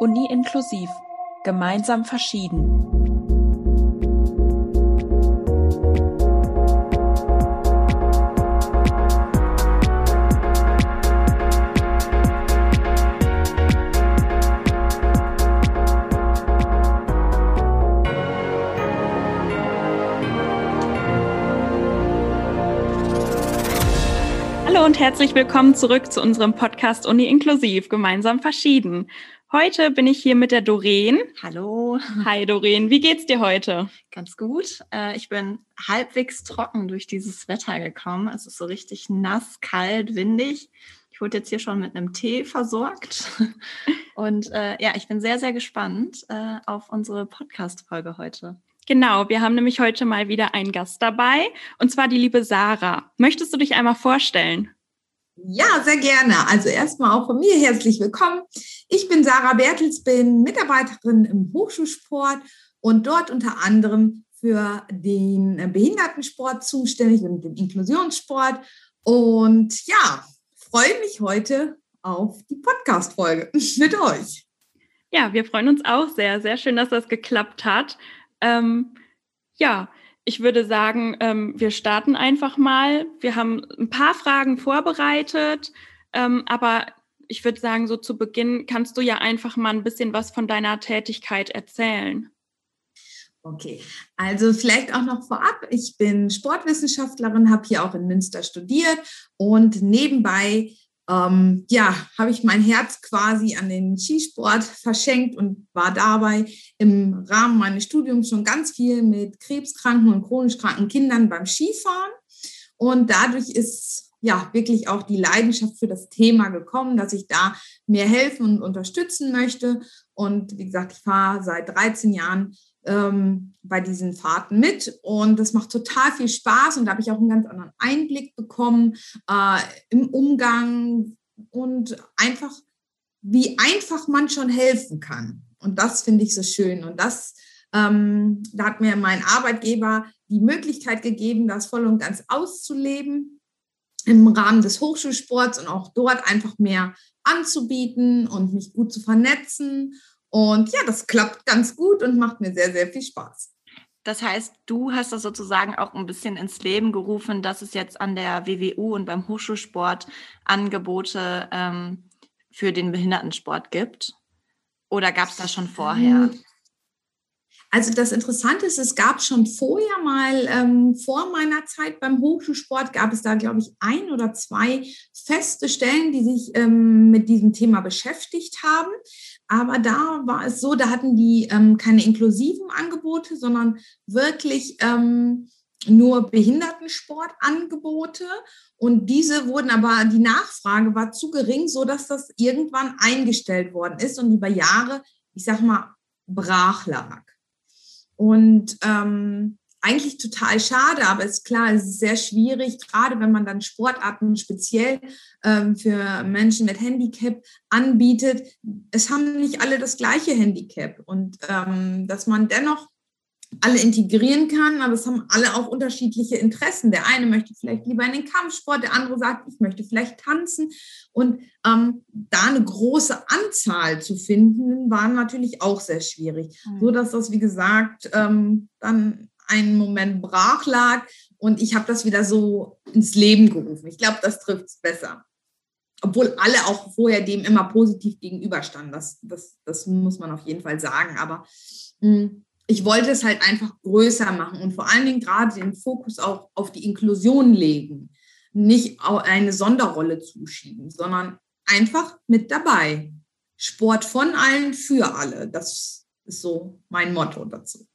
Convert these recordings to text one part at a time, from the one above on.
Uni inklusiv. Gemeinsam verschieden. Hallo und herzlich willkommen zurück zu unserem Podcast Uni Inklusiv, gemeinsam verschieden. Heute bin ich hier mit der Doreen. Hallo. Hi Doreen, wie geht's dir heute? Ganz gut. Äh, ich bin halbwegs trocken durch dieses Wetter gekommen. Es ist so richtig nass, kalt, windig. Ich wurde jetzt hier schon mit einem Tee versorgt. Und äh, ja, ich bin sehr, sehr gespannt äh, auf unsere Podcast-Folge heute. Genau, wir haben nämlich heute mal wieder einen Gast dabei, und zwar die liebe Sarah. Möchtest du dich einmal vorstellen? Ja, sehr gerne. Also erstmal auch von mir herzlich willkommen. Ich bin Sarah Bertels, bin Mitarbeiterin im Hochschulsport und dort unter anderem für den Behindertensport zuständig und den Inklusionssport. Und ja, freue mich heute auf die Podcast-Folge mit euch. Ja, wir freuen uns auch sehr. Sehr schön, dass das geklappt hat. Ähm, ja, ich würde sagen, ähm, wir starten einfach mal. Wir haben ein paar Fragen vorbereitet, ähm, aber ich würde sagen, so zu Beginn kannst du ja einfach mal ein bisschen was von deiner Tätigkeit erzählen. Okay, also vielleicht auch noch vorab. Ich bin Sportwissenschaftlerin, habe hier auch in Münster studiert und nebenbei ähm, ja, habe ich mein Herz quasi an den Skisport verschenkt und war dabei im Rahmen meines Studiums schon ganz viel mit krebskranken und chronisch kranken Kindern beim Skifahren. Und dadurch ist ja wirklich auch die Leidenschaft für das Thema gekommen, dass ich da mehr helfen und unterstützen möchte. Und wie gesagt, ich fahre seit 13 Jahren ähm, bei diesen Fahrten mit. Und das macht total viel Spaß. Und da habe ich auch einen ganz anderen Einblick bekommen äh, im Umgang und einfach, wie einfach man schon helfen kann. Und das finde ich so schön. Und das, ähm, da hat mir mein Arbeitgeber die Möglichkeit gegeben, das voll und ganz auszuleben im Rahmen des Hochschulsports und auch dort einfach mehr anzubieten und mich gut zu vernetzen und ja, das klappt ganz gut und macht mir sehr, sehr viel Spaß. Das heißt, du hast das sozusagen auch ein bisschen ins Leben gerufen, dass es jetzt an der WWU und beim Hochschulsport Angebote ähm, für den Behindertensport gibt? Oder gab es das schon vorher? Hm. Also das Interessante ist, es gab schon vorher mal, ähm, vor meiner Zeit beim Hochschulsport, gab es da, glaube ich, ein oder zwei feste Stellen, die sich ähm, mit diesem Thema beschäftigt haben. Aber da war es so, da hatten die ähm, keine inklusiven Angebote, sondern wirklich ähm, nur Behindertensportangebote. Und diese wurden aber, die Nachfrage war zu gering, so dass das irgendwann eingestellt worden ist und über Jahre, ich sag mal, brach lag. Und ähm, eigentlich total schade, aber ist klar, es ist sehr schwierig, gerade wenn man dann Sportarten speziell ähm, für Menschen mit Handicap anbietet. Es haben nicht alle das gleiche Handicap und ähm, dass man dennoch alle integrieren kann, aber es haben alle auch unterschiedliche Interessen. Der eine möchte vielleicht lieber in den Kampfsport, der andere sagt, ich möchte vielleicht tanzen. Und ähm, da eine große Anzahl zu finden, war natürlich auch sehr schwierig. Mhm. So dass das, wie gesagt, ähm, dann einen Moment brach lag und ich habe das wieder so ins Leben gerufen. Ich glaube, das trifft es besser. Obwohl alle auch vorher dem immer positiv gegenüberstanden. Das, das, das muss man auf jeden Fall sagen. Aber mh, hm, ich wollte es halt einfach größer machen und vor allen Dingen gerade den Fokus auch auf die Inklusion legen. Nicht eine Sonderrolle zuschieben, sondern einfach mit dabei. Sport von allen für alle. Das ist so mein Motto dazu.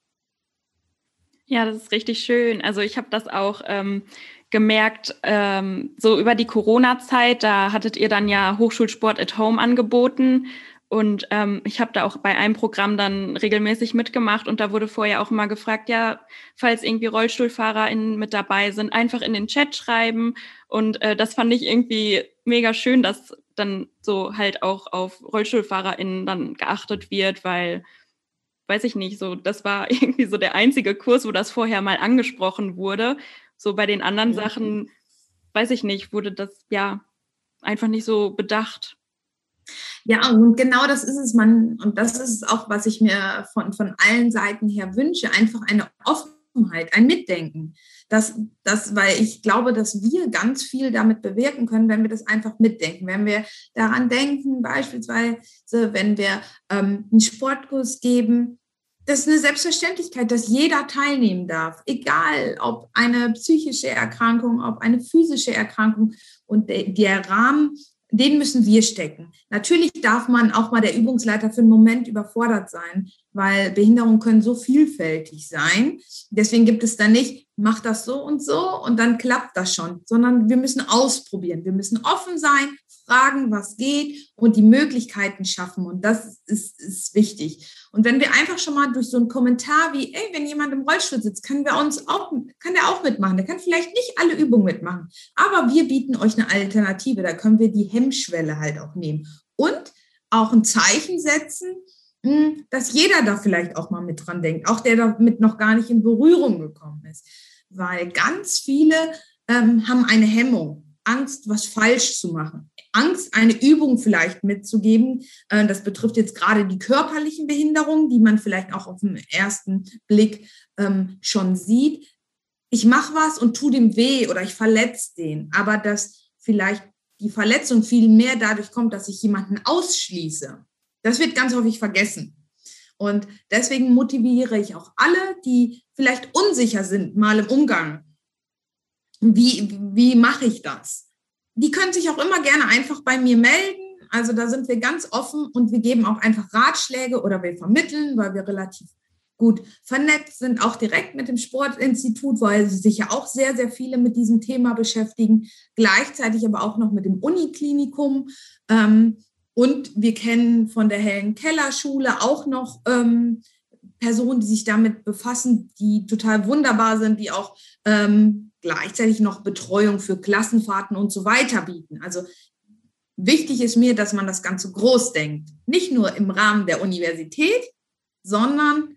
Ja, das ist richtig schön. Also ich habe das auch ähm, gemerkt, ähm, so über die Corona-Zeit, da hattet ihr dann ja Hochschulsport at Home angeboten. Und ähm, ich habe da auch bei einem Programm dann regelmäßig mitgemacht und da wurde vorher auch immer gefragt, ja, falls irgendwie RollstuhlfahrerInnen mit dabei sind, einfach in den Chat schreiben. Und äh, das fand ich irgendwie mega schön, dass dann so halt auch auf RollstuhlfahrerInnen dann geachtet wird, weil weiß ich nicht, so, das war irgendwie so der einzige Kurs, wo das vorher mal angesprochen wurde. So bei den anderen ja. Sachen, weiß ich nicht, wurde das ja einfach nicht so bedacht. Ja, und genau das ist es, man, und das ist auch, was ich mir von, von allen Seiten her wünsche, einfach eine Offenheit, ein Mitdenken. Das, das, weil ich glaube, dass wir ganz viel damit bewirken können, wenn wir das einfach mitdenken. Wenn wir daran denken, beispielsweise, wenn wir ähm, einen Sportkurs geben, das ist eine Selbstverständlichkeit, dass jeder teilnehmen darf, egal ob eine psychische Erkrankung, ob eine physische Erkrankung. Und der Rahmen den müssen wir stecken. Natürlich darf man auch mal der Übungsleiter für einen Moment überfordert sein, weil Behinderungen können so vielfältig sein. Deswegen gibt es da nicht, mach das so und so und dann klappt das schon, sondern wir müssen ausprobieren. Wir müssen offen sein, fragen, was geht und die Möglichkeiten schaffen. Und das ist, ist wichtig. Und wenn wir einfach schon mal durch so einen Kommentar wie, ey, wenn jemand im Rollstuhl sitzt, können wir uns auch, kann der auch mitmachen. Der kann vielleicht nicht alle Übungen mitmachen, aber wir bieten euch eine Alternative. Da können wir die Hemmschwelle halt auch nehmen. Und auch ein Zeichen setzen, hm, dass jeder da vielleicht auch mal mit dran denkt, auch der damit noch gar nicht in Berührung gekommen ist. Weil ganz viele ähm, haben eine Hemmung, Angst, was falsch zu machen. Angst, eine Übung vielleicht mitzugeben. Äh, das betrifft jetzt gerade die körperlichen Behinderungen, die man vielleicht auch auf den ersten Blick ähm, schon sieht. Ich mache was und tu dem weh oder ich verletze den, aber dass vielleicht die Verletzung viel mehr dadurch kommt, dass ich jemanden ausschließe. Das wird ganz häufig vergessen. Und deswegen motiviere ich auch alle, die vielleicht unsicher sind, mal im Umgang. Wie, wie mache ich das? die können sich auch immer gerne einfach bei mir melden. Also da sind wir ganz offen und wir geben auch einfach Ratschläge oder wir vermitteln, weil wir relativ gut vernetzt sind, auch direkt mit dem Sportinstitut, weil sich ja auch sehr, sehr viele mit diesem Thema beschäftigen, gleichzeitig aber auch noch mit dem Uniklinikum. Ähm, und wir kennen von der Hellen Keller Schule auch noch ähm, Personen, die sich damit befassen, die total wunderbar sind, die auch ähm, gleichzeitig noch Betreuung für Klassenfahrten und so weiter bieten. Also wichtig ist mir, dass man das Ganze groß denkt. Nicht nur im Rahmen der Universität, sondern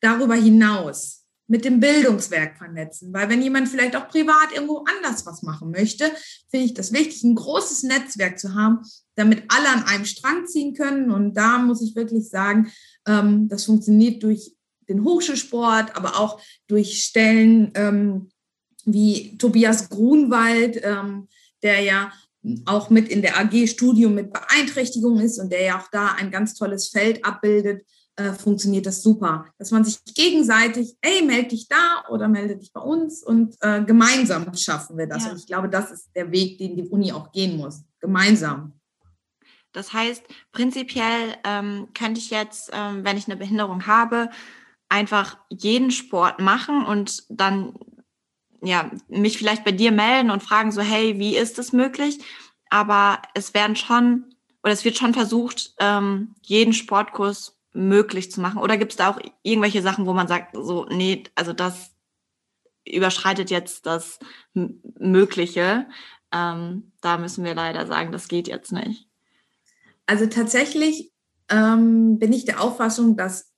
darüber hinaus mit dem Bildungswerk vernetzen. Weil wenn jemand vielleicht auch privat irgendwo anders was machen möchte, finde ich das wichtig, ein großes Netzwerk zu haben, damit alle an einem Strang ziehen können. Und da muss ich wirklich sagen, ähm, das funktioniert durch den Hochschulsport, aber auch durch Stellen, ähm, wie Tobias Grunwald, ähm, der ja auch mit in der AG Studium mit Beeinträchtigung ist und der ja auch da ein ganz tolles Feld abbildet, äh, funktioniert das super. Dass man sich gegenseitig, ey, melde dich da oder melde dich bei uns und äh, gemeinsam schaffen wir das. Ja. Und ich glaube, das ist der Weg, den die Uni auch gehen muss. Gemeinsam. Das heißt, prinzipiell ähm, könnte ich jetzt, ähm, wenn ich eine Behinderung habe, einfach jeden Sport machen und dann ja, mich vielleicht bei dir melden und fragen so, hey, wie ist es möglich? Aber es werden schon, oder es wird schon versucht, ähm, jeden Sportkurs möglich zu machen. Oder gibt es da auch irgendwelche Sachen, wo man sagt, so, nee, also das überschreitet jetzt das Mögliche. Ähm, da müssen wir leider sagen, das geht jetzt nicht. Also tatsächlich ähm, bin ich der Auffassung, dass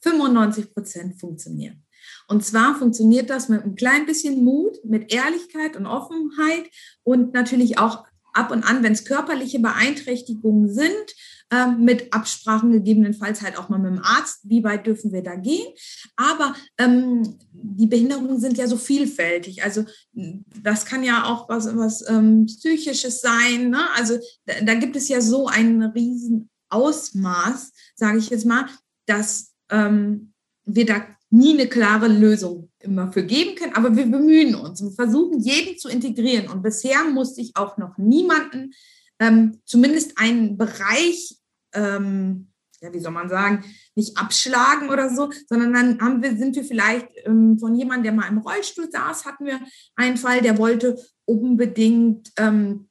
95 Prozent funktionieren. Und zwar funktioniert das mit ein klein bisschen Mut, mit Ehrlichkeit und Offenheit und natürlich auch ab und an, wenn es körperliche Beeinträchtigungen sind, äh, mit Absprachen gegebenenfalls halt auch mal mit dem Arzt, wie weit dürfen wir da gehen. Aber ähm, die Behinderungen sind ja so vielfältig. Also das kann ja auch was, was ähm, Psychisches sein. Ne? Also da, da, gibt es ja so ein riesen Ausmaß, sage ich jetzt mal, dass ähm, wir da nie eine klare Lösung immer für geben können, aber wir bemühen uns und versuchen, jeden zu integrieren. Und bisher musste ich auch noch niemanden, ähm, zumindest einen Bereich, ähm, ja, wie soll man sagen, nicht abschlagen oder so, sondern dann haben wir, sind wir vielleicht ähm, von jemandem, der mal im Rollstuhl saß, hatten wir einen Fall, der wollte unbedingt ähm,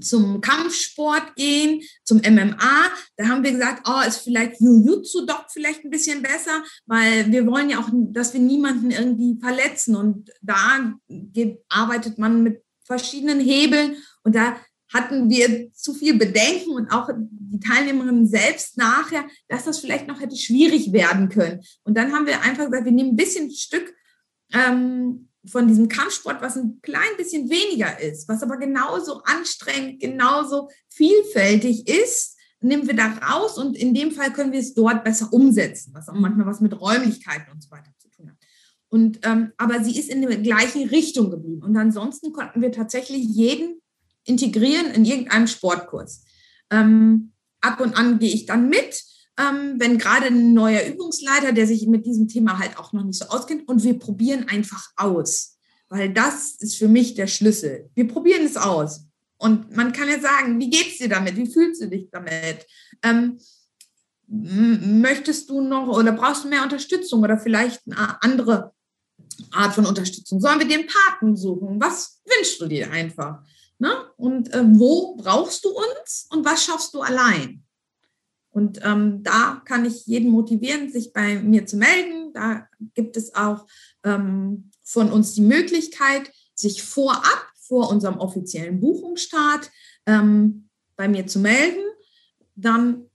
zum Kampfsport gehen, zum MMA. Da haben wir gesagt, oh, ist vielleicht Jiu-Jitsu doch vielleicht ein bisschen besser, weil wir wollen ja auch, dass wir niemanden irgendwie verletzen. Und da arbeitet man mit verschiedenen Hebeln. Und da hatten wir zu viel Bedenken und auch die Teilnehmerinnen selbst nachher, dass das vielleicht noch hätte schwierig werden können. Und dann haben wir einfach gesagt, wir nehmen ein bisschen Stück ähm, von diesem Kampfsport, was ein klein bisschen weniger ist, was aber genauso anstrengend, genauso vielfältig ist, nehmen wir da raus und in dem Fall können wir es dort besser umsetzen, was auch manchmal was mit Räumlichkeiten und so weiter zu tun hat. Und, ähm, aber sie ist in der gleichen Richtung geblieben. Und ansonsten konnten wir tatsächlich jeden integrieren in irgendeinem Sportkurs. Ähm, ab und an gehe ich dann mit, ähm, wenn gerade ein neuer Übungsleiter, der sich mit diesem Thema halt auch noch nicht so auskennt, und wir probieren einfach aus, weil das ist für mich der Schlüssel. Wir probieren es aus. Und man kann ja sagen, wie geht's dir damit? Wie fühlst du dich damit? Ähm, möchtest du noch oder brauchst du mehr Unterstützung oder vielleicht eine andere Art von Unterstützung? Sollen wir dir einen Paten suchen? Was wünschst du dir einfach? Ne? Und äh, wo brauchst du uns und was schaffst du allein? Und ähm, da kann ich jeden motivieren, sich bei mir zu melden. Da gibt es auch ähm, von uns die Möglichkeit, sich vorab, vor unserem offiziellen Buchungsstart, ähm, bei mir zu melden. Dann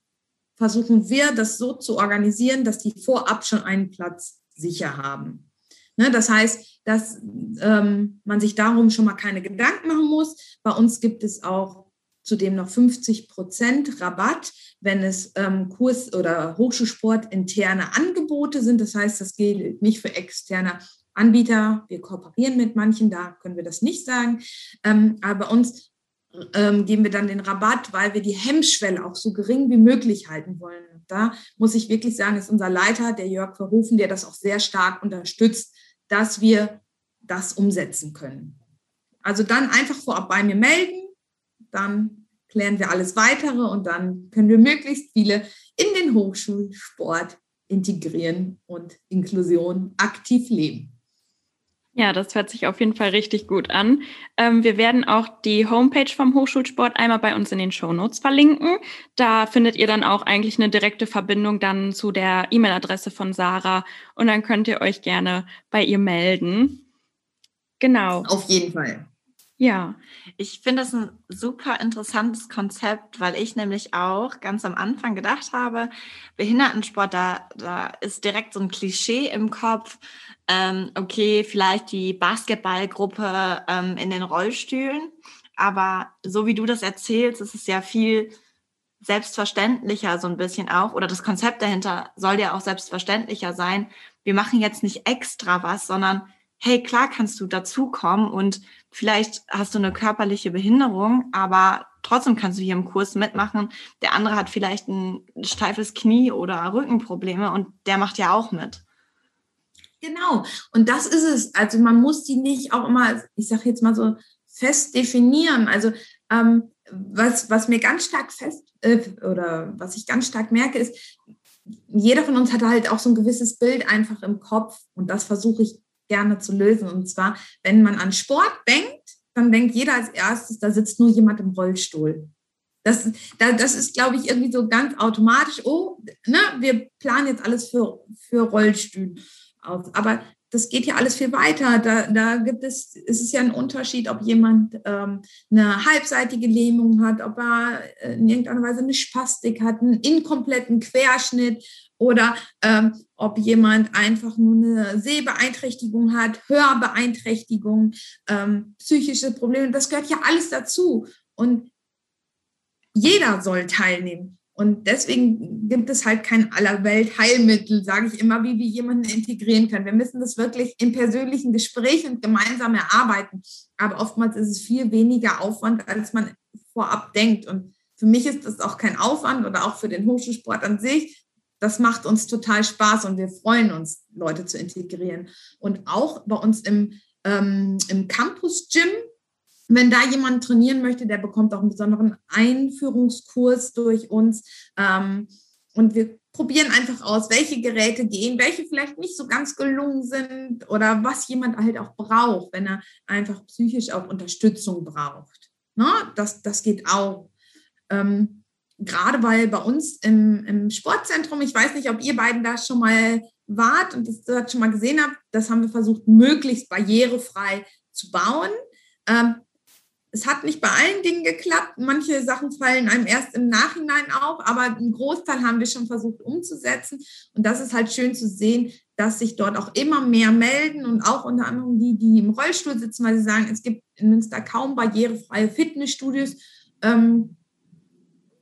versuchen wir, das so zu organisieren, dass die vorab schon einen Platz sicher haben. Ne, das heißt, dass ähm, man sich darum schon mal keine Gedanken machen muss. Bei uns gibt es auch zudem noch 50 Prozent Rabatt, wenn es ähm, Kurs- oder Hochschulsport interne Angebote sind. Das heißt, das gilt nicht für externe Anbieter. Wir kooperieren mit manchen, da können wir das nicht sagen. Ähm, aber bei uns ähm, geben wir dann den Rabatt, weil wir die Hemmschwelle auch so gering wie möglich halten wollen. Da muss ich wirklich sagen, ist unser Leiter, der Jörg Verhofen, der das auch sehr stark unterstützt, dass wir das umsetzen können. Also dann einfach vorab bei mir melden, dann klären wir alles weitere und dann können wir möglichst viele in den Hochschulsport integrieren und Inklusion aktiv leben. Ja, das hört sich auf jeden Fall richtig gut an. Ähm, wir werden auch die Homepage vom Hochschulsport einmal bei uns in den Show Notes verlinken. Da findet ihr dann auch eigentlich eine direkte Verbindung dann zu der E-Mail-Adresse von Sarah und dann könnt ihr euch gerne bei ihr melden. Genau. Auf jeden Fall. Ja. Ich finde das ein super interessantes Konzept, weil ich nämlich auch ganz am Anfang gedacht habe, Behindertensport, da, da ist direkt so ein Klischee im Kopf ähm, okay, vielleicht die Basketballgruppe ähm, in den Rollstühlen. Aber so wie du das erzählst, ist es ja viel selbstverständlicher so ein bisschen auch. Oder das Konzept dahinter soll ja auch selbstverständlicher sein. Wir machen jetzt nicht extra was, sondern hey, klar kannst du dazukommen und vielleicht hast du eine körperliche Behinderung, aber trotzdem kannst du hier im Kurs mitmachen. Der andere hat vielleicht ein steifes Knie oder Rückenprobleme und der macht ja auch mit. Genau. Und das ist es. Also man muss die nicht auch immer, ich sage jetzt mal so, fest definieren. Also ähm, was, was mir ganz stark fest äh, oder was ich ganz stark merke, ist, jeder von uns hat halt auch so ein gewisses Bild einfach im Kopf und das versuche ich gerne zu lösen. Und zwar, wenn man an Sport denkt, dann denkt jeder als erstes, da sitzt nur jemand im Rollstuhl. Das, das ist, glaube ich, irgendwie so ganz automatisch, oh, ne, wir planen jetzt alles für, für Rollstühle auf. Aber das geht ja alles viel weiter. Da, da gibt es, es ist ja ein Unterschied, ob jemand ähm, eine halbseitige Lähmung hat, ob er in irgendeiner Weise eine Spastik hat, einen inkompletten Querschnitt oder ähm, ob jemand einfach nur eine Sehbeeinträchtigung hat, Hörbeeinträchtigung, ähm, psychische Probleme. Das gehört ja alles dazu. Und jeder soll teilnehmen. Und deswegen gibt es halt kein allerwelt Heilmittel, sage ich immer, wie wir jemanden integrieren können. Wir müssen das wirklich im persönlichen Gespräch und gemeinsam erarbeiten. Aber oftmals ist es viel weniger Aufwand, als man vorab denkt. Und für mich ist das auch kein Aufwand oder auch für den Hochschulsport an sich. Das macht uns total Spaß und wir freuen uns, Leute zu integrieren. Und auch bei uns im, ähm, im Campus-Gym wenn da jemand trainieren möchte, der bekommt auch einen besonderen Einführungskurs durch uns. Ähm, und wir probieren einfach aus, welche Geräte gehen, welche vielleicht nicht so ganz gelungen sind oder was jemand halt auch braucht, wenn er einfach psychisch auch Unterstützung braucht. Ne? Das, das geht auch. Ähm, gerade weil bei uns im, im Sportzentrum, ich weiß nicht, ob ihr beiden da schon mal wart und das schon mal gesehen habt, das haben wir versucht, möglichst barrierefrei zu bauen. Ähm, es hat nicht bei allen Dingen geklappt. Manche Sachen fallen einem erst im Nachhinein auf, aber einen Großteil haben wir schon versucht umzusetzen. Und das ist halt schön zu sehen, dass sich dort auch immer mehr melden und auch unter anderem die, die im Rollstuhl sitzen, weil sie sagen, es gibt in Münster kaum barrierefreie Fitnessstudios. Ähm,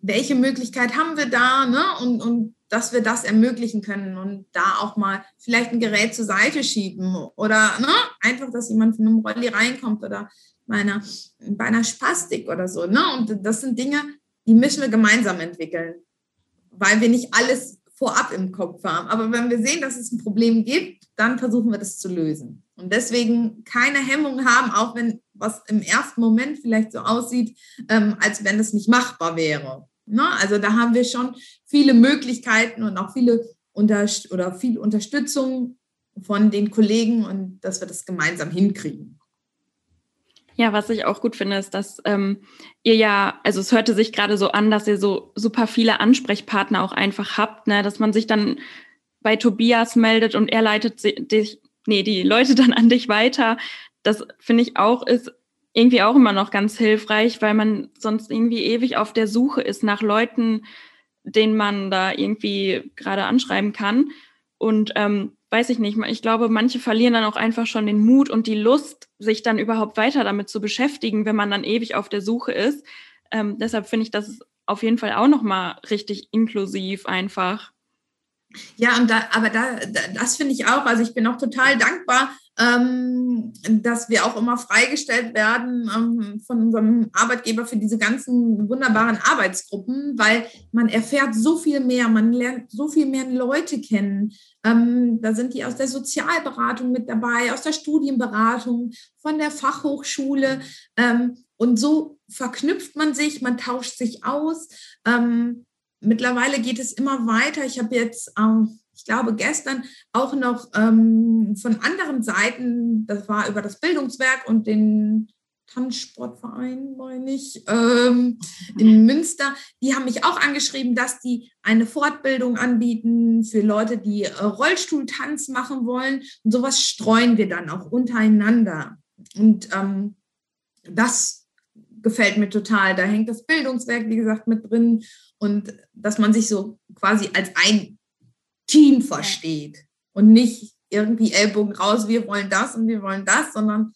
welche Möglichkeit haben wir da ne? und, und dass wir das ermöglichen können und da auch mal vielleicht ein Gerät zur Seite schieben oder ne? einfach, dass jemand von einem Rolli reinkommt oder bei einer, bei einer Spastik oder so. Ne? Und das sind Dinge, die müssen wir gemeinsam entwickeln, weil wir nicht alles vorab im Kopf haben. Aber wenn wir sehen, dass es ein Problem gibt, dann versuchen wir das zu lösen. Und deswegen keine Hemmung haben, auch wenn was im ersten Moment vielleicht so aussieht, ähm, als wenn es nicht machbar wäre. Ne? Also da haben wir schon viele Möglichkeiten und auch viele unter oder viel Unterstützung von den Kollegen und dass wir das gemeinsam hinkriegen. Ja, was ich auch gut finde, ist, dass ähm, ihr ja, also es hörte sich gerade so an, dass ihr so super viele Ansprechpartner auch einfach habt, ne? dass man sich dann bei Tobias meldet und er leitet dich, nee, die Leute dann an dich weiter. Das finde ich auch ist irgendwie auch immer noch ganz hilfreich, weil man sonst irgendwie ewig auf der Suche ist nach Leuten, den man da irgendwie gerade anschreiben kann. Und ähm, weiß ich nicht, ich glaube, manche verlieren dann auch einfach schon den Mut und die Lust, sich dann überhaupt weiter damit zu beschäftigen, wenn man dann ewig auf der Suche ist. Ähm, deshalb finde ich das auf jeden Fall auch nochmal richtig inklusiv einfach. Ja, und da, aber da, das finde ich auch. Also ich bin auch total dankbar, ähm, dass wir auch immer freigestellt werden ähm, von unserem Arbeitgeber für diese ganzen wunderbaren Arbeitsgruppen, weil man erfährt so viel mehr, man lernt so viel mehr Leute kennen. Ähm, da sind die aus der Sozialberatung mit dabei, aus der Studienberatung, von der Fachhochschule. Ähm, und so verknüpft man sich, man tauscht sich aus. Ähm, mittlerweile geht es immer weiter. Ich habe jetzt ähm, ich glaube, gestern auch noch ähm, von anderen Seiten, das war über das Bildungswerk und den Tanzsportverein, meine ich, ähm, in Münster, die haben mich auch angeschrieben, dass die eine Fortbildung anbieten für Leute, die äh, Rollstuhltanz machen wollen. Und sowas streuen wir dann auch untereinander. Und ähm, das gefällt mir total. Da hängt das Bildungswerk, wie gesagt, mit drin. Und dass man sich so quasi als ein Team versteht und nicht irgendwie Ellbogen raus, wir wollen das und wir wollen das, sondern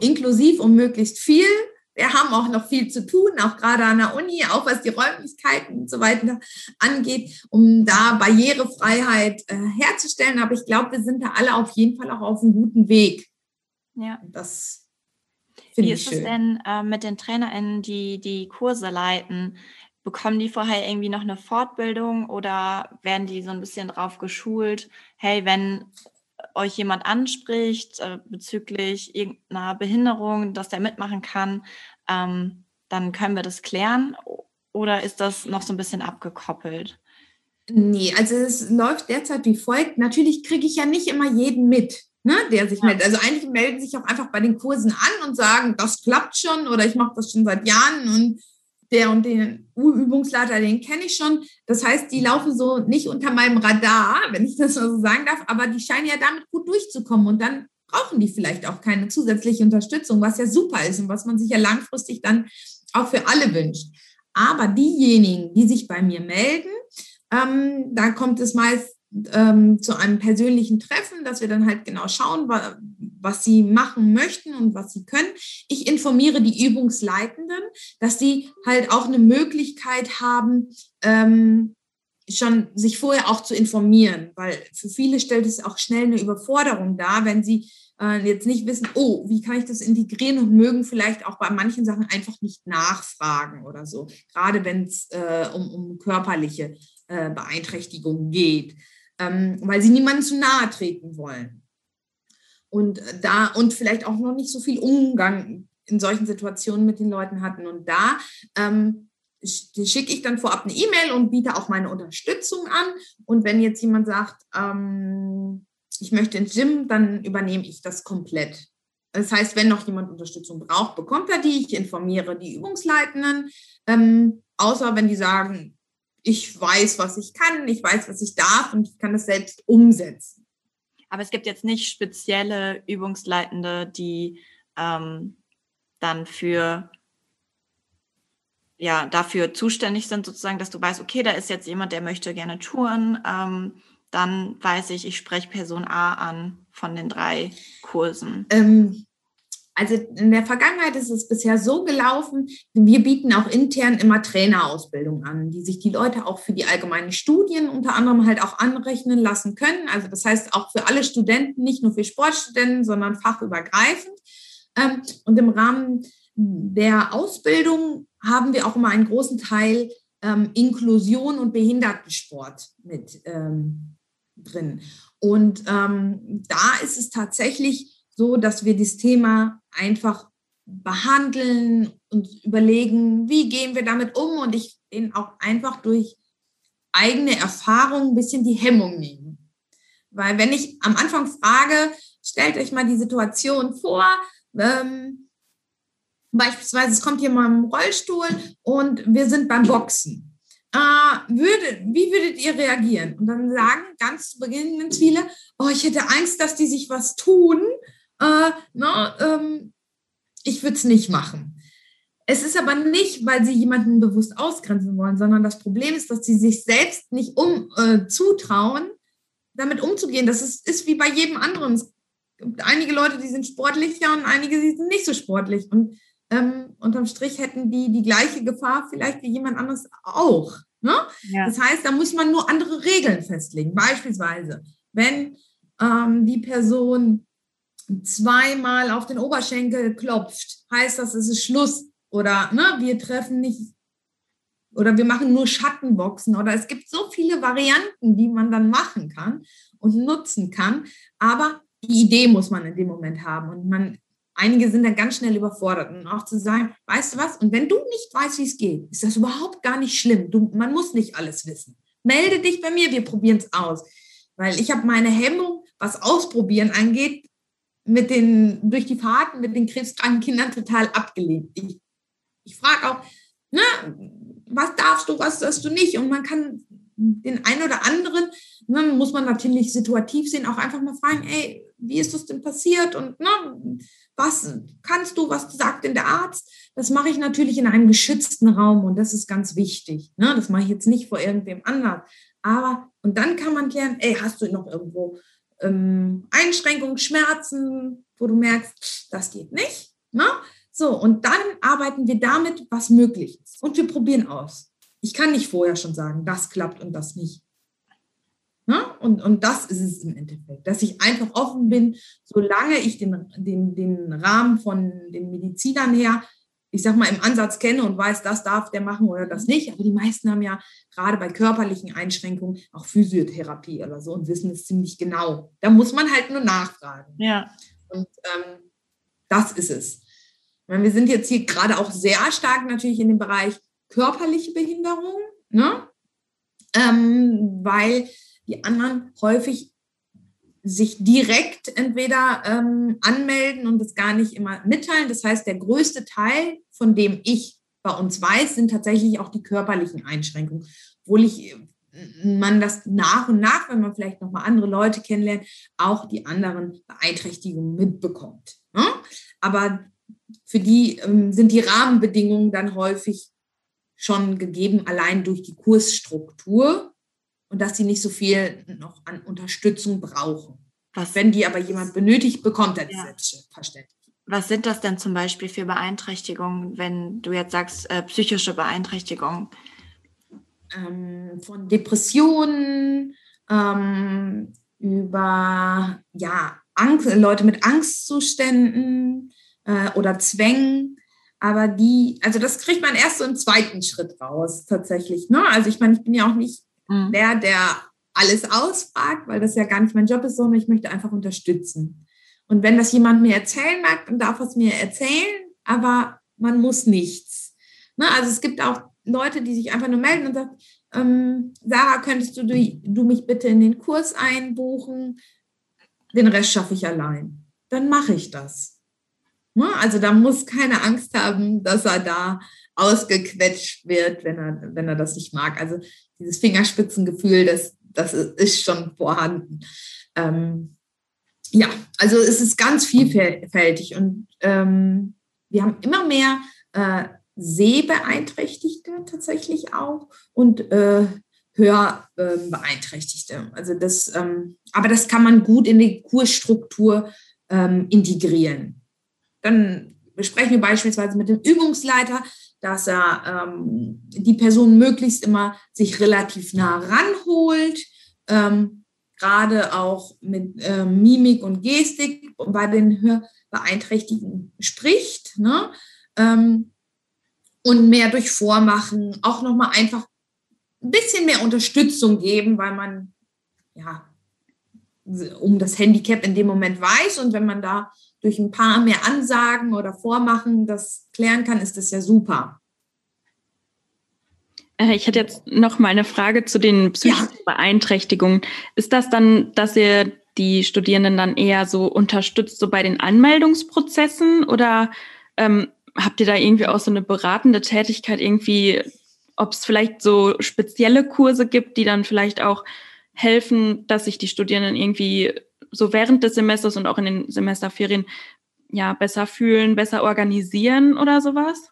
inklusiv und möglichst viel. Wir haben auch noch viel zu tun, auch gerade an der Uni, auch was die Räumlichkeiten und so weiter angeht, um da Barrierefreiheit äh, herzustellen. Aber ich glaube, wir sind da alle auf jeden Fall auch auf einem guten Weg. Ja. Das Wie ist schön. es denn äh, mit den TrainerInnen, die die Kurse leiten? Bekommen die vorher irgendwie noch eine Fortbildung oder werden die so ein bisschen drauf geschult, hey, wenn euch jemand anspricht äh, bezüglich irgendeiner Behinderung, dass der mitmachen kann, ähm, dann können wir das klären oder ist das noch so ein bisschen abgekoppelt? Nee, also es läuft derzeit wie folgt. Natürlich kriege ich ja nicht immer jeden mit, ne, der sich ja. meldet. Also einige melden sich auch einfach bei den Kursen an und sagen, das klappt schon oder ich mache das schon seit Jahren und der und den Übungsleiter, den kenne ich schon. Das heißt, die laufen so nicht unter meinem Radar, wenn ich das mal so sagen darf, aber die scheinen ja damit gut durchzukommen und dann brauchen die vielleicht auch keine zusätzliche Unterstützung, was ja super ist und was man sich ja langfristig dann auch für alle wünscht. Aber diejenigen, die sich bei mir melden, ähm, da kommt es meist ähm, zu einem persönlichen Treffen, dass wir dann halt genau schauen, wa was sie machen möchten und was sie können. Ich informiere die Übungsleitenden, dass sie halt auch eine Möglichkeit haben, ähm, schon sich vorher auch zu informieren, weil für viele stellt es auch schnell eine Überforderung dar, wenn sie äh, jetzt nicht wissen, oh, wie kann ich das integrieren und mögen vielleicht auch bei manchen Sachen einfach nicht nachfragen oder so, gerade wenn es äh, um, um körperliche äh, Beeinträchtigungen geht ähm, weil sie niemandem zu nahe treten wollen. Und äh, da und vielleicht auch noch nicht so viel Umgang in solchen Situationen mit den Leuten hatten. Und da ähm, schicke ich dann vorab eine E-Mail und biete auch meine Unterstützung an. Und wenn jetzt jemand sagt, ähm, ich möchte ins Gym, dann übernehme ich das komplett. Das heißt, wenn noch jemand Unterstützung braucht, bekommt er die. Ich informiere die Übungsleitenden. Ähm, außer wenn die sagen, ich weiß, was ich kann, ich weiß, was ich darf und ich kann es selbst umsetzen. Aber es gibt jetzt nicht spezielle Übungsleitende, die ähm, dann für ja dafür zuständig sind, sozusagen, dass du weißt, okay, da ist jetzt jemand, der möchte gerne touren, ähm, dann weiß ich, ich spreche Person A an von den drei Kursen. Ähm, Also in der Vergangenheit ist es bisher so gelaufen, wir bieten auch intern immer Trainerausbildung an, die sich die Leute auch für die allgemeinen Studien unter anderem halt auch anrechnen lassen können. Also das heißt auch für alle Studenten, nicht nur für Sportstudenten, sondern fachübergreifend. Ähm, und im Rahmen der Ausbildung haben wir auch immer einen großen Teil ähm, Inklusion und Behindertensport mit ähm, drin. Und da ist es tatsächlich so, dass wir das Thema einfach behandeln und überlegen, wie gehen wir damit um und ich den auch einfach durch eigene Erfahrung ein bisschen die Hemmung nehmen. Weil wenn ich am Anfang frage, stellt euch mal die Situation vor, ähm, beispielsweise es kommt jemand im Rollstuhl und wir sind beim Boxen äh, würde, wie würdet ihr reagieren? Und dann sagen ganz zu Beginn ganz viele, oh, ich hätte Angst, dass die sich was tun. Äh, na, ähm, ich würde es nicht machen. Es ist aber nicht, weil sie jemanden bewusst ausgrenzen wollen, sondern das Problem ist, dass sie sich selbst nicht um, äh, zutrauen, damit umzugehen. Das ist, ist wie bei jedem anderen. Es gibt einige Leute, die sind sportlicher und einige, die sind nicht so sportlich. Und ähm, unterm Strich hätten die die gleiche Gefahr vielleicht wie jemand anderes auch. Ne? Ja. Das heißt, da muss man nur andere Regeln festlegen. Beispielsweise, wenn ähm, die Person zweimal auf den Oberschenkel klopft, heißt das, es ist Schluss. Oder ne, wir treffen nicht oder wir machen nur Schattenboxen oder es gibt so viele Varianten, die man dann machen kann und nutzen kann. Aber die Idee muss man in dem Moment haben und man einige sind dann ganz schnell überfordert und auch zu sagen, weißt du was, und wenn du nicht weißt, wie es geht, ist das überhaupt gar nicht schlimm. Du, man muss nicht alles wissen. Melde dich bei mir, wir probieren es aus. Weil ich habe meine Hemmung, was Ausprobieren angeht, mit den, durch die Fahrten mit den krebskranken Kindern total abgelehnt. Ich, ich frage auch, ne, was darfst du, was darfst du nicht? Und man kann den einen oder anderen, ne, muss man natürlich situativ sehen, auch einfach mal fragen, ey, wie ist das denn passiert? Und ne, was kannst du, was sagt denn der Arzt? Das mache ich natürlich in einem geschützten Raum und das ist ganz wichtig. Ne? Das mache ich jetzt nicht vor irgendwem anders. Aber, und dann kann man klären, ey, hast du noch irgendwo ähm, Einschränkungen, Schmerzen, wo du merkst, das geht nicht. Ne? So, und dann arbeiten wir damit, was möglich ist. Und wir probieren aus. Ich kann nicht vorher schon sagen, das klappt und das nicht. Ne? Und, und das ist es im Endeffekt, dass ich einfach offen bin, solange ich den, den, den Rahmen von den Medizinern her, ich sag mal, im Ansatz kenne und weiß, das darf der machen oder das nicht. Aber die meisten haben ja gerade bei körperlichen Einschränkungen auch Physiotherapie oder so und wissen es ziemlich genau. Da muss man halt nur nachfragen. Ja. Und ähm, das ist es. Meine, wir sind jetzt hier gerade auch sehr stark natürlich in dem Bereich körperliche Behinderung, ne? Ähm, weil die anderen häufig sich direkt entweder ähm, anmelden und das gar nicht immer mitteilen. Das heißt, der größte Teil, von dem ich bei uns weiß, sind tatsächlich auch die körperlichen Einschränkungen. Obwohl ich man das nach und nach, wenn man vielleicht nochmal andere Leute kennenlernt, auch die anderen Beeinträchtigungen mitbekommt. Ne? Aber für die ähm, sind die Rahmenbedingungen dann häufig schon gegeben, allein durch die Kursstruktur und dass sie nicht so viel noch an Unterstützung brauchen. Was, Wenn die aber jemand benötigt, bekommt er das ja. selbstverständlich. Was sind das denn zum Beispiel für Beeinträchtigungen, wenn du jetzt sagst, äh, psychische Beeinträchtigungen? Ähm, von Depressionen ähm, über ja, Angst, Leute mit Angstzuständen äh, oder Zwängen. Aber die, also das kriegt man erst so im zweiten Schritt raus, tatsächlich. Ne? Also ich meine, ich bin ja auch nicht mhm. der, der alles ausfragt, weil das ja gar nicht mein Job ist, sondern ich möchte einfach unterstützen. Und wenn das jemand mir erzählen mag, dann darf es mir erzählen, aber man muss nichts. Ne? Also es gibt auch Leute, die sich einfach nur melden und sagen, ähm, Sarah, könntest du, du mich bitte in den Kurs einbuchen? Den Rest schaffe ich allein. Dann mache ich das. Ne? Also da muss keine Angst haben, dass er da ausgequetscht wird, wenn er, wenn er das nicht mag. Also dieses Fingerspitzengefühl, das, das ist schon vorhanden. Ähm, ja, also es ist ganz vielfältig und ähm, wir haben immer mehr äh, Sehbeeinträchtigte tatsächlich auch und äh, Hörbeeinträchtigte. Ähm, also das, ähm, aber das kann man gut in die Kursstruktur ähm, integrieren. dann besprechen wir beispielsweise mit dem Übungsleiter, dass er ähm, die Person möglichst immer sich relativ nah ranholt, ähm, gerade auch mit äh, Mimik und Gestik bei den Hörbeeinträchtigten spricht. Ne? Ähm, und mehr durch Vormachen, auch nochmal einfach ein bisschen mehr Unterstützung geben, weil man ja um das Handicap in dem Moment weiß und wenn man da durch ein paar mehr Ansagen oder Vormachen das klären kann, ist das ja super. Äh, ich hätte jetzt noch mal eine Frage zu den psychischen ja. Beeinträchtigungen. Ist das dann, dass ihr die Studierenden dann eher so unterstützt, so bei den Anmeldungsprozessen oder ähm, habt ihr da irgendwie auch so eine beratende Tätigkeit irgendwie, ob es vielleicht so spezielle Kurse gibt, die dann vielleicht auch helfen, dass sich die Studierenden irgendwie so während des Semesters und auch in den Semesterferien ja besser fühlen, besser organisieren oder sowas?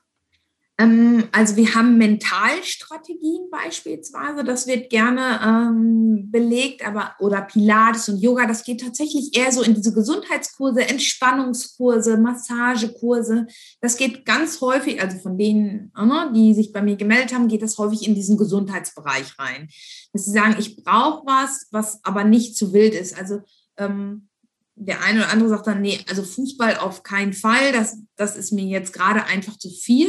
Ähm, also wir haben Mentalstrategien beispielsweise, das wird gerne ähm, belegt, aber oder Pilates und Yoga, das geht tatsächlich eher so in diese Gesundheitskurse, Entspannungskurse, Massagekurse. Das geht ganz häufig, also von denen, ne, die sich bei mir gemeldet haben, geht das häufig in diesen Gesundheitsbereich rein. Dass sie sagen, ich brauche was, was aber nicht zu wild ist. Also ähm, der eine oder andere sagt dann, nee, also Fußball auf keinen Fall, das, das ist mir jetzt gerade einfach zu viel.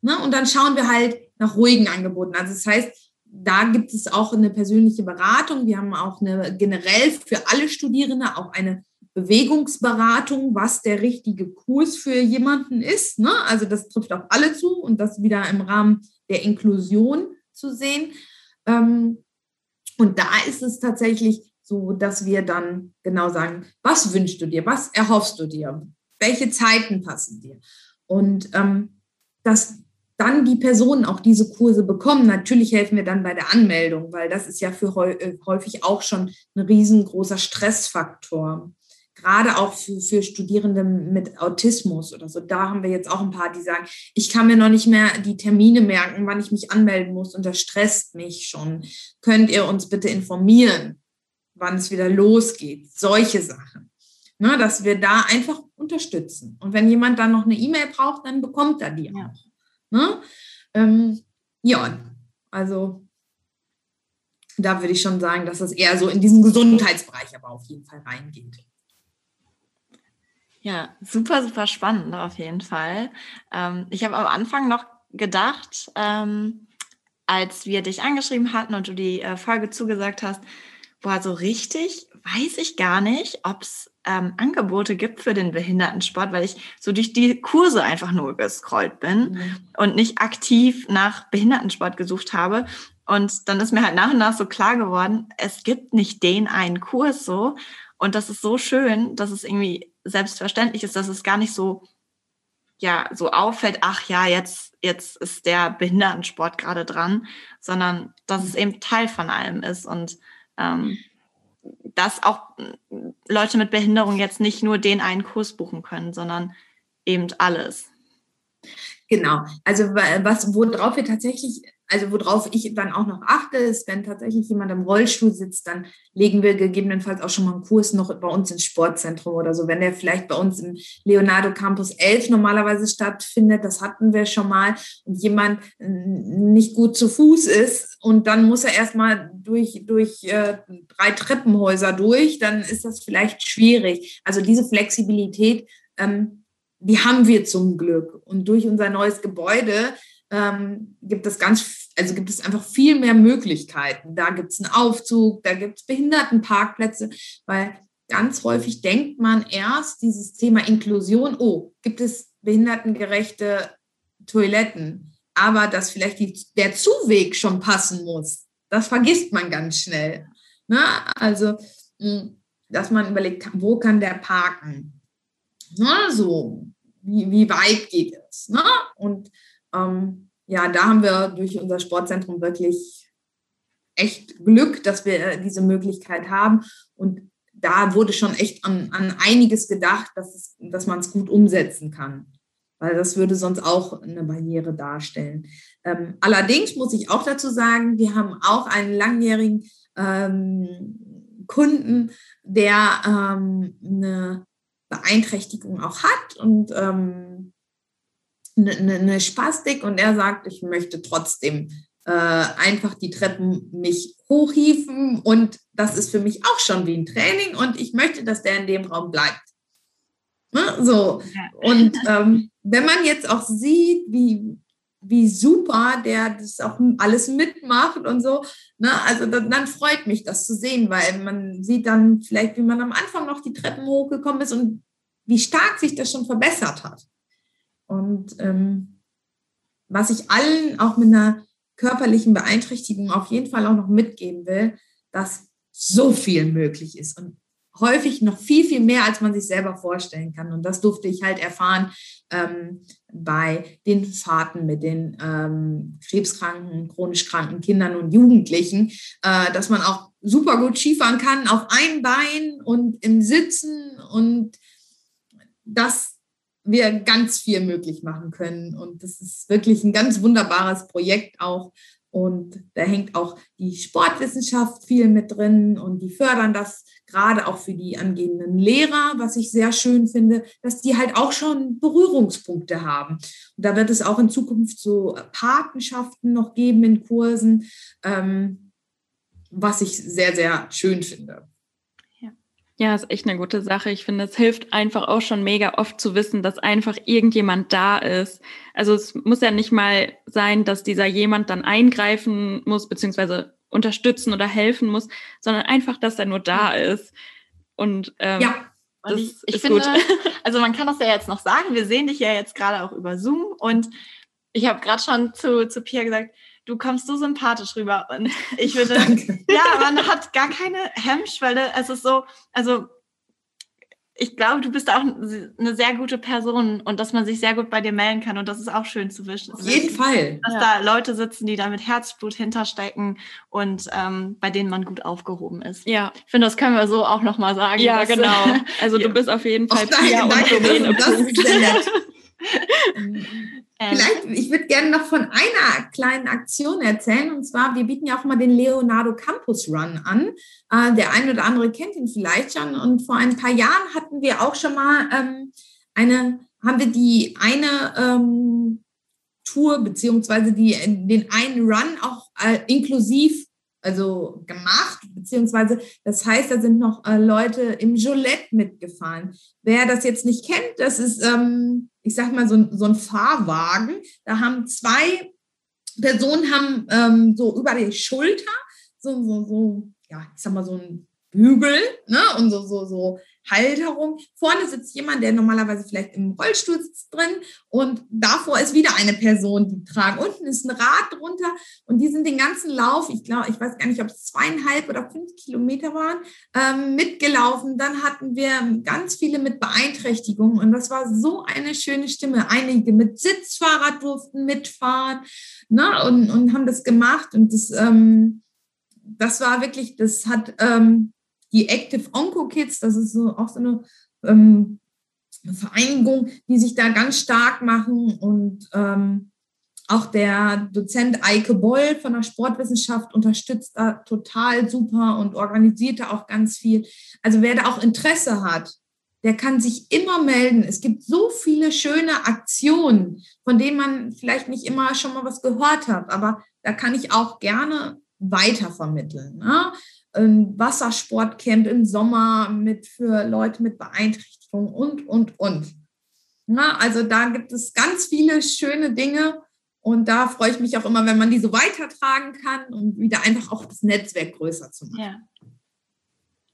Ne? Und dann schauen wir halt nach ruhigen Angeboten. Also das heißt, da gibt es auch eine persönliche Beratung. Wir haben auch eine generell für alle Studierende auch eine Bewegungsberatung, was der richtige Kurs für jemanden ist. Ne? Also das trifft auf alle zu und das wieder im Rahmen der Inklusion zu sehen. Ähm, und da ist es tatsächlich so, dass wir dann genau sagen, was wünschst du dir, was erhoffst du dir, welche Zeiten passen dir. Und ähm, dass dann die Personen auch diese Kurse bekommen. Natürlich helfen wir dann bei der Anmeldung, weil das ist ja für äh, häufig auch schon ein riesengroßer Stressfaktor. Gerade auch für, für Studierende mit Autismus oder so. Da haben wir jetzt auch ein paar, die sagen, ich kann mir noch nicht mehr die Termine merken, wann ich mich anmelden muss und das stresst mich schon. Könnt ihr uns bitte informieren, wann es wieder losgeht? Solche Sachen. Ne, dass wir da einfach unterstützen. Und wenn jemand dann noch eine E-Mail braucht, dann bekommt er die ja. auch. Ne? Ähm, ja, also da würde ich schon sagen, dass es eher so in diesen Gesundheitsbereich aber auf jeden Fall reingeht. Ja, super, super spannend auf jeden Fall. Ähm, ich habe am Anfang noch gedacht, ähm, als wir dich angeschrieben hatten und du die äh, Folge zugesagt hast, boah, so richtig weiß ich gar nicht, ob es ähm, Angebote gibt für den Behindertensport, weil ich so durch die Kurse einfach nur gescrollt bin mhm. und nicht aktiv nach Behindertensport gesucht habe. Und dann ist mir halt nach und nach so klar geworden, es gibt nicht den einen Kurs so. Und das ist so schön, dass es irgendwie selbstverständlich ist, dass es gar nicht so, ja, so auffällt, ach ja, jetzt, jetzt ist der Behindertensport gerade dran, sondern dass es eben Teil von allem ist. Und ähm, dass auch Leute mit Behinderung jetzt nicht nur den einen Kurs buchen können, sondern eben alles. Genau. Also was, worauf wir tatsächlich, also worauf ich dann auch noch achte, ist, wenn tatsächlich jemand im Rollstuhl sitzt, dann legen wir gegebenenfalls auch schon mal einen Kurs noch bei uns ins Sportzentrum oder so. Wenn der vielleicht bei uns im Leonardo Campus 11 normalerweise stattfindet, das hatten wir schon mal, und jemand nicht gut zu Fuß ist und dann muss er erstmal durch, durch äh, drei Treppenhäuser durch, dann ist das vielleicht schwierig. Also diese Flexibilität ähm, die haben wir zum Glück. Und durch unser neues Gebäude ähm, gibt es ganz, also gibt es einfach viel mehr Möglichkeiten. Da gibt es einen Aufzug, da gibt es Behindertenparkplätze, weil ganz häufig denkt man erst dieses Thema Inklusion, oh, gibt es behindertengerechte Toiletten, aber dass vielleicht die, der Zuweg schon passen muss, das vergisst man ganz schnell. Ne? Also, hm, dass man überlegt, wo kann der parken? Na, so, wie, wie weit geht es? Ne? Und ähm, ja, da haben wir durch unser Sportzentrum wirklich echt Glück, dass wir diese Möglichkeit haben. Und da wurde schon echt an, an einiges gedacht, dass, es, dass man es gut umsetzen kann. Weil das würde sonst auch eine Barriere darstellen. Ähm, allerdings muss ich auch dazu sagen, wir haben auch einen langjährigen ähm, Kunden, der ähm, eine Beeinträchtigung auch hat und ähm, eine, eine ne Spastik und er sagt, ich möchte trotzdem äh, einfach die Treppen mich hochhieven und das ist für mich auch schon wie ein Training und ich möchte, dass der in dem Raum bleibt. Ne? So. Und ähm, wenn man jetzt auch sieht, wie, wie super der das auch alles mitmacht und so, ne? also dann, dann freut mich das zu sehen, weil man sieht dann vielleicht, wie man am Anfang noch die Treppen hochgekommen ist und wie stark sich das schon verbessert hat. Und ähm, was ich allen auch mit einer körperlichen Beeinträchtigung auf jeden Fall auch noch mitgeben will, dass so viel möglich ist und häufig noch viel, viel mehr, als man sich selber vorstellen kann. Und das durfte ich halt erfahren ähm, bei den Fahrten mit den ähm, krebskranken, chronisch kranken Kindern und Jugendlichen, äh, dass man auch super gut Skifahren kann auf ein Bein und im Sitzen und das wir ganz viel möglich machen können. Und das ist wirklich ein ganz wunderbares Projekt auch. Und da hängt auch die Sportwissenschaft viel mit drin und die fördern das gerade auch für die angehenden Lehrer, was ich sehr schön finde, dass die halt auch schon Berührungspunkte haben. Und da wird es auch in Zukunft so Patenschaften noch geben in Kursen, ähm, was ich sehr, sehr schön finde. Ja, ist echt eine gute Sache. Ich finde, es hilft einfach auch schon mega oft zu wissen, dass einfach irgendjemand da ist. Also es muss ja nicht mal sein, dass dieser jemand dann eingreifen muss, beziehungsweise unterstützen oder helfen muss, sondern einfach, dass er nur da ist. Und ähm, ja. Das ich, ich finde, gut. also man kann das ja jetzt noch sagen, wir sehen dich ja jetzt gerade auch über Zoom und ich habe gerade schon zu, zu Pia gesagt, du kommst so sympathisch rüber. Und ich finde, ja, man hat gar keine Hemmschwelle. Es ist so, also ich glaube, du bist auch eine sehr gute Person und dass man sich sehr gut bei dir melden kann und das ist auch schön zu wischen. Auf jeden Fall. Dass ja. da Leute sitzen, die da mit Herzblut hinterstecken und ähm, bei denen man gut aufgehoben ist. Ja. Ich finde, das können wir so auch nochmal sagen. Ja, genau. Also ja. du bist auf jeden Fall Pia und Domäne. Das ist sehr nett. Ähm. Vielleicht, ich würde gerne noch von einer kleinen Aktion erzählen. Und zwar, wir bieten ja auch mal den Leonardo Campus Run an. Äh, der eine oder andere kennt ihn vielleicht schon. Und vor ein paar Jahren hatten wir auch schon mal ähm, eine, haben wir die eine ähm, Tour beziehungsweise die, den einen Run auch äh, inklusiv also gemacht, beziehungsweise das heißt, da sind noch äh, Leute im Jolette mitgefahren. Wer das jetzt nicht kennt, das ist, ähm, ich sag mal, so, so ein Fahrwagen. Da haben zwei Personen haben ähm, so über die Schulter so, so, so, ja, ich sag mal, so ein Bügel, ne, und so, so, so Halterung. Vorne sitzt jemand, der normalerweise vielleicht im Rollstuhl sitzt drin und davor ist wieder eine Person, die tragen. Unten ist ein Rad drunter und die sind den ganzen Lauf, ich glaube, ich weiß gar nicht, ob es zweieinhalb oder fünf Kilometer waren, ähm, mitgelaufen. Dann hatten wir ganz viele mit Beeinträchtigungen und das war so eine schöne Stimme. Einige mit Sitzfahrrad durften mitfahren ne, und, und haben das gemacht und das, ähm, das war wirklich, das hat ähm, die Active Onco Kids, das ist so, auch so eine, ähm, Vereinigung, die sich da ganz stark machen und ähm, auch der Dozent Eike Boll von der Sportwissenschaft unterstützt da total super und organisiert da auch ganz viel. Also wer da auch Interesse hat, der kann sich immer melden. Es gibt so viele schöne Aktionen, von denen man vielleicht nicht immer schon mal was gehört hat, aber da kann ich auch gerne weitervermitteln. Ne? Ein Wassersportcamp im Sommer mit für Leute mit Beeinträchtigung und, und, und. Na, also da gibt es ganz viele schöne Dinge und da freue ich mich auch immer, wenn man die so weitertragen kann und wieder einfach auch das Netzwerk größer zu machen. Ja.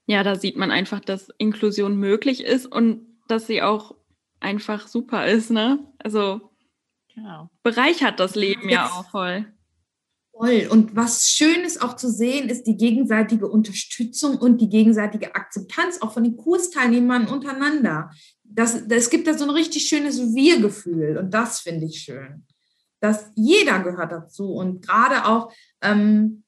ja, da sieht man einfach, dass Inklusion möglich ist und dass sie auch einfach super ist, ne? Also genau. bereichert das Leben Jetzt, ja auch voll. Voll. Und was schön ist auch zu sehen, ist die gegenseitige Unterstützung und die gegenseitige Akzeptanz auch von den Kursteilnehmern untereinander. Das, das gibt da so ein richtig schönes Wir-Gefühl und das finde ich schön. Dass jeder gehört dazu und gerade auch ähm,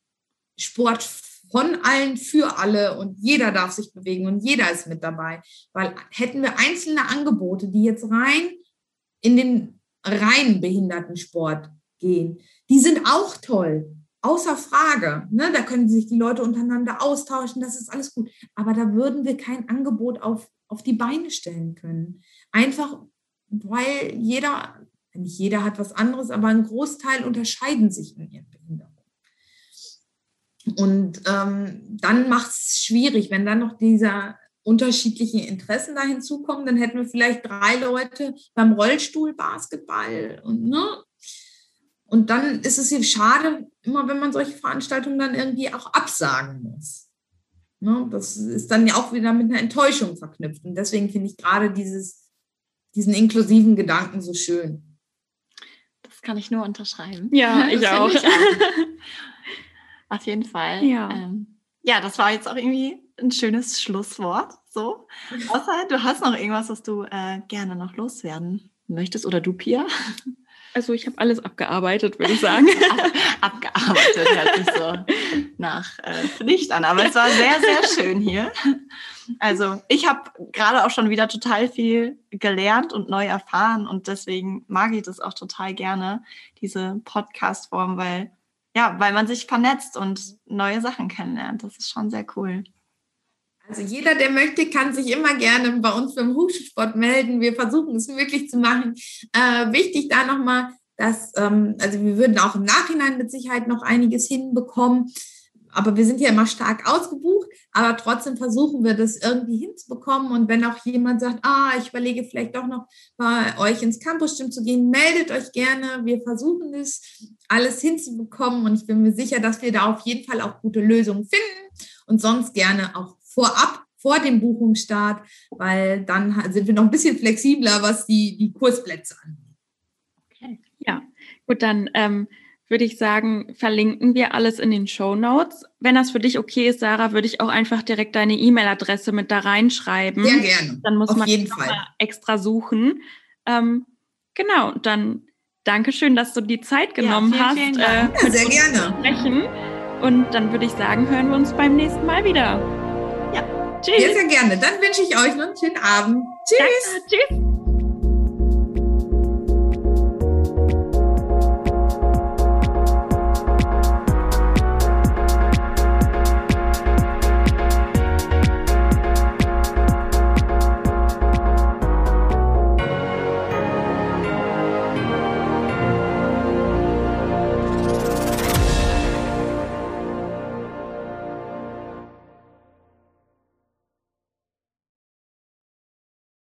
Sport von allen für alle und jeder darf sich bewegen und jeder ist mit dabei. Weil hätten wir einzelne Angebote, die jetzt rein in den reinen Behindertensport gehen, die sind auch toll. Außer Frage. Ne? Da können sich die Leute untereinander austauschen, das ist alles gut. Aber da würden wir kein Angebot auf auf die Beine stellen können. Einfach, weil jeder, nicht jeder hat was anderes, aber ein Großteil unterscheiden sich in ihren Behinderungen. Und ähm, dann macht es schwierig, wenn dann noch dieser unterschiedliche Interessen da hinzukommen, dann hätten wir vielleicht drei Leute beim Rollstuhl Basketball und ne? Und dann ist es hier schade, immer wenn man solche Veranstaltungen dann irgendwie auch absagen muss. Ne? Das ist dann ja auch wieder mit einer Enttäuschung verknüpft. Und deswegen finde ich gerade dieses, diesen inklusiven Gedanken so schön. Das kann ich nur unterschreiben. Ja, ich auch. ich auch. Auf jeden Fall. Ja. Ähm, ja, das war jetzt auch irgendwie ein schönes Schlusswort. So. Außer du hast noch irgendwas, was du äh, gerne noch loswerden möchtest oder du, Pia? Also ich habe alles abgearbeitet, würde ich sagen. abgearbeitet hört sich so nach äh, Pflicht an, aber es war sehr, sehr schön hier. Also ich habe gerade auch schon wieder total viel gelernt und neu erfahren und deswegen mag ich das auch total gerne, diese Podcast-Form, weil ja, weil man sich vernetzt und neue Sachen kennenlernt. Das ist schon sehr cool. Also jeder, der möchte, kann sich immer gerne bei uns beim Hochschulsport melden. Wir versuchen es wirklich zu machen. Äh, wichtig da nochmal, dass, ähm, also wir würden auch im Nachhinein mit Sicherheit noch einiges hinbekommen. Aber wir sind ja immer stark ausgebucht, aber trotzdem versuchen wir das irgendwie hinzubekommen. Und wenn auch jemand sagt, ah, ich überlege vielleicht doch noch bei euch ins Campus zu gehen, meldet euch gerne. Wir versuchen das alles hinzubekommen und ich bin mir sicher, dass wir da auf jeden Fall auch gute Lösungen finden und sonst gerne auch vorab vor dem Buchungsstart, weil dann sind wir noch ein bisschen flexibler, was die, die Kursplätze angeht. Okay. Ja, gut, dann ähm, würde ich sagen, verlinken wir alles in den Show Notes. Wenn das für dich okay ist, Sarah, würde ich auch einfach direkt deine E-Mail-Adresse mit da reinschreiben. Sehr gerne. Dann muss Auf man jeden Fall. extra suchen. Ähm, genau, dann Dankeschön, dass du die Zeit genommen ja, vielen, hast. Vielen Dank. Äh, ja, sehr gerne. Sprechen. Und dann würde ich sagen, hören wir uns beim nächsten Mal wieder. Tschüss. Sehr, sehr gerne. Dann wünsche ich euch noch einen schönen Abend. Tschüss. Danke, tschüss.